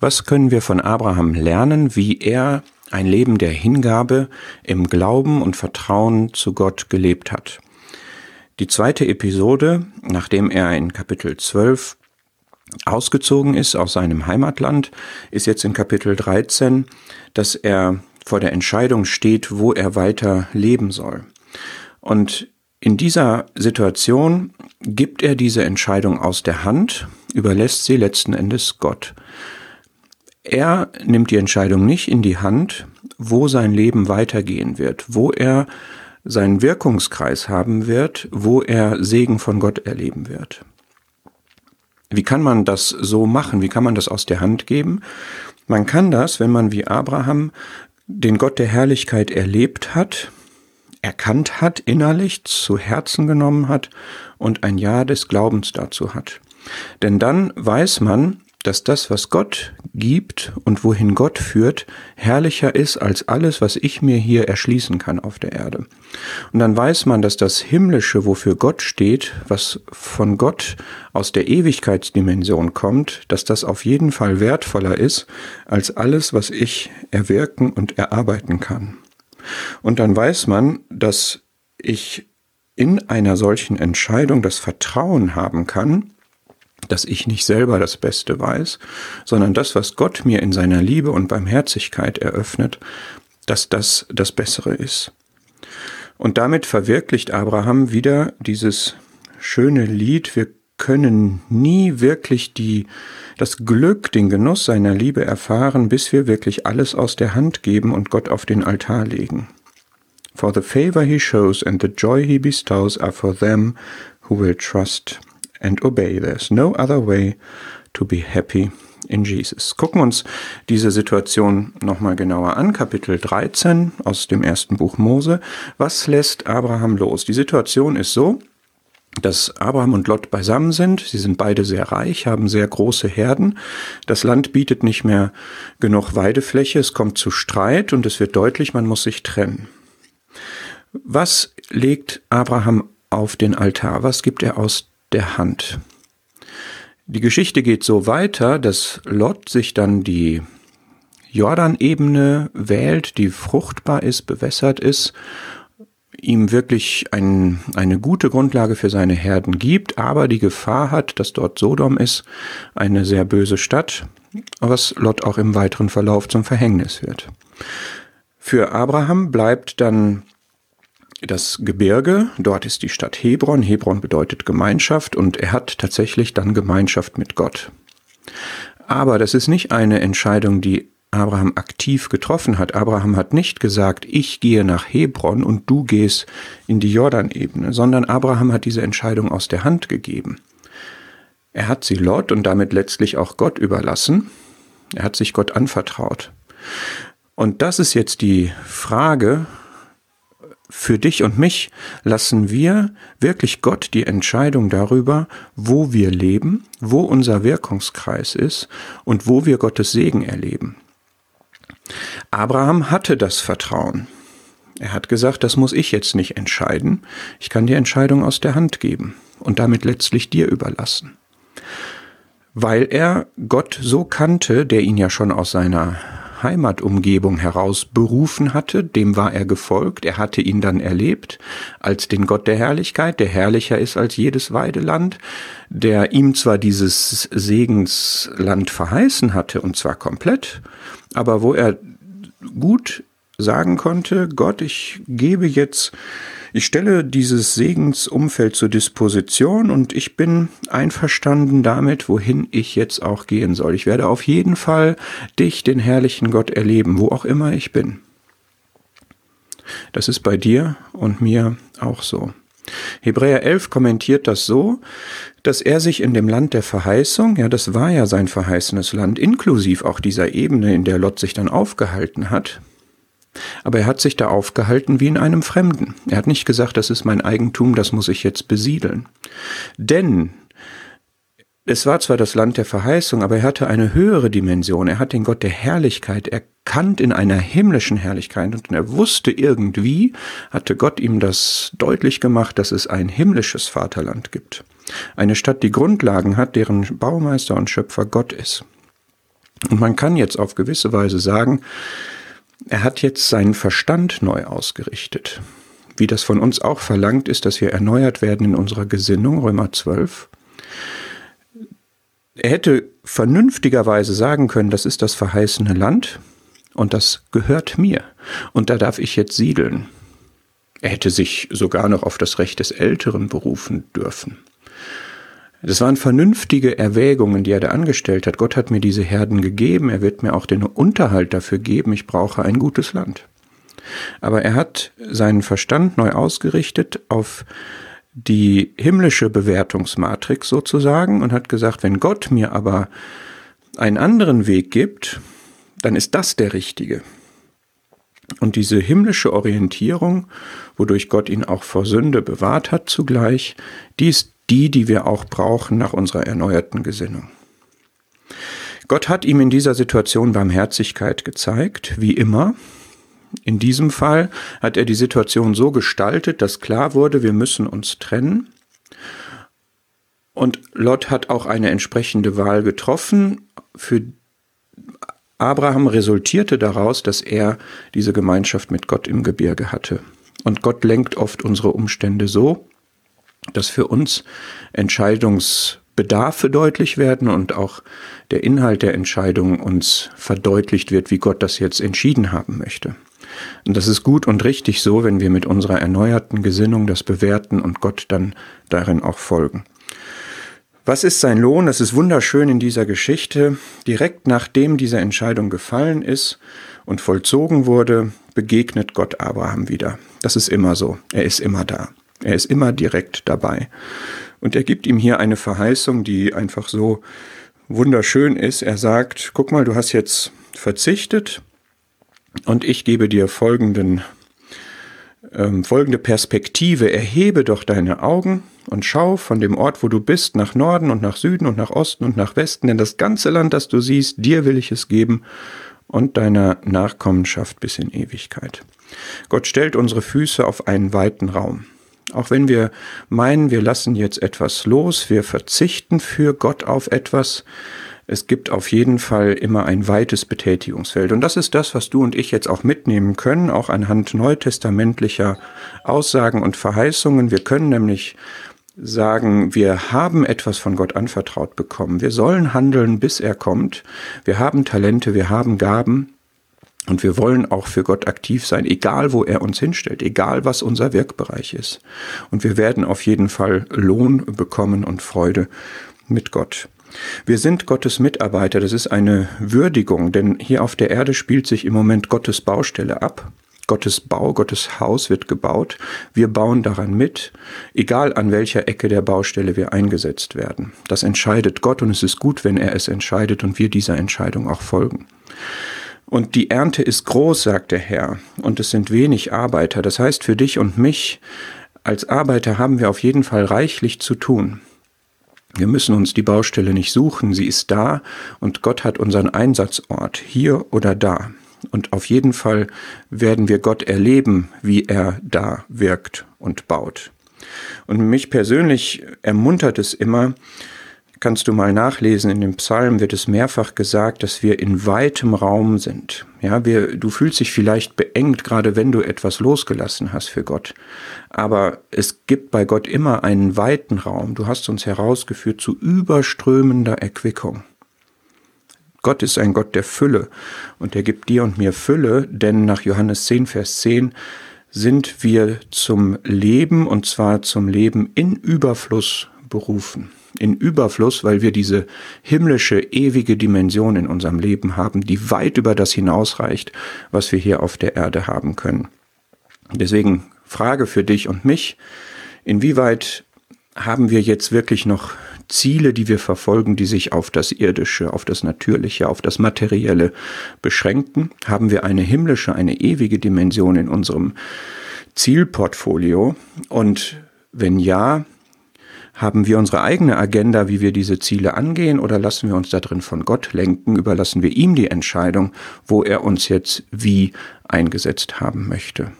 Was können wir von Abraham lernen, wie er ein Leben der Hingabe im Glauben und Vertrauen zu Gott gelebt hat? Die zweite Episode, nachdem er in Kapitel 12 ausgezogen ist aus seinem Heimatland, ist jetzt in Kapitel 13, dass er vor der Entscheidung steht, wo er weiter leben soll. Und in dieser Situation gibt er diese Entscheidung aus der Hand, überlässt sie letzten Endes Gott. Er nimmt die Entscheidung nicht in die Hand, wo sein Leben weitergehen wird, wo er seinen Wirkungskreis haben wird, wo er Segen von Gott erleben wird. Wie kann man das so machen? Wie kann man das aus der Hand geben? Man kann das, wenn man wie Abraham den Gott der Herrlichkeit erlebt hat, erkannt hat, innerlich zu Herzen genommen hat und ein Ja des Glaubens dazu hat. Denn dann weiß man, dass das, was Gott gibt und wohin Gott führt, herrlicher ist als alles, was ich mir hier erschließen kann auf der Erde. Und dann weiß man, dass das Himmlische, wofür Gott steht, was von Gott aus der Ewigkeitsdimension kommt, dass das auf jeden Fall wertvoller ist als alles, was ich erwirken und erarbeiten kann. Und dann weiß man, dass ich in einer solchen Entscheidung das Vertrauen haben kann, dass ich nicht selber das Beste weiß, sondern das, was Gott mir in seiner Liebe und Barmherzigkeit eröffnet, dass das das Bessere ist. Und damit verwirklicht Abraham wieder dieses schöne Lied, wir können nie wirklich die, das Glück, den Genuss seiner Liebe erfahren, bis wir wirklich alles aus der Hand geben und Gott auf den Altar legen. For the favor he shows and the joy he bestows are for them who will trust and obey. There's no other way to be happy in Jesus. Gucken uns diese Situation nochmal genauer an. Kapitel 13 aus dem ersten Buch Mose. Was lässt Abraham los? Die Situation ist so, dass Abraham und Lot beisammen sind. Sie sind beide sehr reich, haben sehr große Herden. Das Land bietet nicht mehr genug Weidefläche. Es kommt zu Streit und es wird deutlich, man muss sich trennen. Was legt Abraham auf den Altar? Was gibt er aus der Hand. Die Geschichte geht so weiter, dass Lot sich dann die Jordanebene wählt, die fruchtbar ist, bewässert ist, ihm wirklich ein, eine gute Grundlage für seine Herden gibt, aber die Gefahr hat, dass dort Sodom ist, eine sehr böse Stadt, was Lot auch im weiteren Verlauf zum Verhängnis wird. Für Abraham bleibt dann das Gebirge, dort ist die Stadt Hebron. Hebron bedeutet Gemeinschaft und er hat tatsächlich dann Gemeinschaft mit Gott. Aber das ist nicht eine Entscheidung, die Abraham aktiv getroffen hat. Abraham hat nicht gesagt, ich gehe nach Hebron und du gehst in die Jordanebene, sondern Abraham hat diese Entscheidung aus der Hand gegeben. Er hat sie Lot und damit letztlich auch Gott überlassen. Er hat sich Gott anvertraut. Und das ist jetzt die Frage, für dich und mich lassen wir wirklich Gott die Entscheidung darüber, wo wir leben, wo unser Wirkungskreis ist und wo wir Gottes Segen erleben. Abraham hatte das Vertrauen. Er hat gesagt, das muss ich jetzt nicht entscheiden, ich kann die Entscheidung aus der Hand geben und damit letztlich dir überlassen. Weil er Gott so kannte, der ihn ja schon aus seiner Heimatumgebung heraus berufen hatte, dem war er gefolgt, er hatte ihn dann erlebt als den Gott der Herrlichkeit, der herrlicher ist als jedes Weideland, der ihm zwar dieses Segensland verheißen hatte, und zwar komplett, aber wo er gut sagen konnte, Gott, ich gebe jetzt ich stelle dieses Segensumfeld zur Disposition und ich bin einverstanden damit, wohin ich jetzt auch gehen soll. Ich werde auf jeden Fall dich, den herrlichen Gott, erleben, wo auch immer ich bin. Das ist bei dir und mir auch so. Hebräer 11 kommentiert das so, dass er sich in dem Land der Verheißung, ja, das war ja sein verheißenes Land, inklusiv auch dieser Ebene, in der Lot sich dann aufgehalten hat, aber er hat sich da aufgehalten wie in einem Fremden. Er hat nicht gesagt, das ist mein Eigentum, das muss ich jetzt besiedeln. Denn es war zwar das Land der Verheißung, aber er hatte eine höhere Dimension. Er hat den Gott der Herrlichkeit erkannt in einer himmlischen Herrlichkeit und er wusste irgendwie, hatte Gott ihm das deutlich gemacht, dass es ein himmlisches Vaterland gibt. Eine Stadt, die Grundlagen hat, deren Baumeister und Schöpfer Gott ist. Und man kann jetzt auf gewisse Weise sagen, er hat jetzt seinen Verstand neu ausgerichtet. Wie das von uns auch verlangt ist, dass wir erneuert werden in unserer Gesinnung, Römer 12. Er hätte vernünftigerweise sagen können, das ist das verheißene Land und das gehört mir und da darf ich jetzt siedeln. Er hätte sich sogar noch auf das Recht des Älteren berufen dürfen. Das waren vernünftige Erwägungen, die er da angestellt hat. Gott hat mir diese Herden gegeben, er wird mir auch den Unterhalt dafür geben, ich brauche ein gutes Land. Aber er hat seinen Verstand neu ausgerichtet auf die himmlische Bewertungsmatrix sozusagen und hat gesagt, wenn Gott mir aber einen anderen Weg gibt, dann ist das der richtige. Und diese himmlische Orientierung, wodurch Gott ihn auch vor Sünde bewahrt hat zugleich, die ist die, die wir auch brauchen nach unserer erneuerten Gesinnung. Gott hat ihm in dieser Situation Barmherzigkeit gezeigt, wie immer. In diesem Fall hat er die Situation so gestaltet, dass klar wurde, wir müssen uns trennen. Und Lot hat auch eine entsprechende Wahl getroffen. Für Abraham resultierte daraus, dass er diese Gemeinschaft mit Gott im Gebirge hatte. Und Gott lenkt oft unsere Umstände so, dass für uns Entscheidungsbedarfe deutlich werden und auch der Inhalt der Entscheidung uns verdeutlicht wird, wie Gott das jetzt entschieden haben möchte. Und das ist gut und richtig so, wenn wir mit unserer erneuerten Gesinnung das bewerten und Gott dann darin auch folgen. Was ist sein Lohn? Das ist wunderschön in dieser Geschichte. Direkt nachdem diese Entscheidung gefallen ist und vollzogen wurde, begegnet Gott Abraham wieder. Das ist immer so. Er ist immer da. Er ist immer direkt dabei. Und er gibt ihm hier eine Verheißung, die einfach so wunderschön ist. Er sagt, guck mal, du hast jetzt verzichtet und ich gebe dir folgenden, ähm, folgende Perspektive. Erhebe doch deine Augen und schau von dem Ort, wo du bist, nach Norden und nach Süden und nach Osten und nach Westen, denn das ganze Land, das du siehst, dir will ich es geben und deiner Nachkommenschaft bis in Ewigkeit. Gott stellt unsere Füße auf einen weiten Raum. Auch wenn wir meinen, wir lassen jetzt etwas los, wir verzichten für Gott auf etwas, es gibt auf jeden Fall immer ein weites Betätigungsfeld. Und das ist das, was du und ich jetzt auch mitnehmen können, auch anhand neutestamentlicher Aussagen und Verheißungen. Wir können nämlich sagen, wir haben etwas von Gott anvertraut bekommen. Wir sollen handeln, bis er kommt. Wir haben Talente, wir haben Gaben. Und wir wollen auch für Gott aktiv sein, egal wo er uns hinstellt, egal was unser Wirkbereich ist. Und wir werden auf jeden Fall Lohn bekommen und Freude mit Gott. Wir sind Gottes Mitarbeiter, das ist eine Würdigung, denn hier auf der Erde spielt sich im Moment Gottes Baustelle ab. Gottes Bau, Gottes Haus wird gebaut. Wir bauen daran mit, egal an welcher Ecke der Baustelle wir eingesetzt werden. Das entscheidet Gott und es ist gut, wenn er es entscheidet und wir dieser Entscheidung auch folgen. Und die Ernte ist groß, sagt der Herr, und es sind wenig Arbeiter. Das heißt, für dich und mich als Arbeiter haben wir auf jeden Fall reichlich zu tun. Wir müssen uns die Baustelle nicht suchen, sie ist da und Gott hat unseren Einsatzort, hier oder da. Und auf jeden Fall werden wir Gott erleben, wie er da wirkt und baut. Und mich persönlich ermuntert es immer, kannst du mal nachlesen, in dem Psalm wird es mehrfach gesagt, dass wir in weitem Raum sind. Ja, wir, du fühlst dich vielleicht beengt, gerade wenn du etwas losgelassen hast für Gott. Aber es gibt bei Gott immer einen weiten Raum. Du hast uns herausgeführt zu überströmender Erquickung. Gott ist ein Gott der Fülle und er gibt dir und mir Fülle, denn nach Johannes 10, Vers 10 sind wir zum Leben und zwar zum Leben in Überfluss berufen in Überfluss, weil wir diese himmlische, ewige Dimension in unserem Leben haben, die weit über das hinausreicht, was wir hier auf der Erde haben können. Deswegen Frage für dich und mich, inwieweit haben wir jetzt wirklich noch Ziele, die wir verfolgen, die sich auf das Irdische, auf das Natürliche, auf das Materielle beschränken? Haben wir eine himmlische, eine ewige Dimension in unserem Zielportfolio? Und wenn ja, haben wir unsere eigene Agenda, wie wir diese Ziele angehen, oder lassen wir uns da drin von Gott lenken, überlassen wir ihm die Entscheidung, wo er uns jetzt wie eingesetzt haben möchte?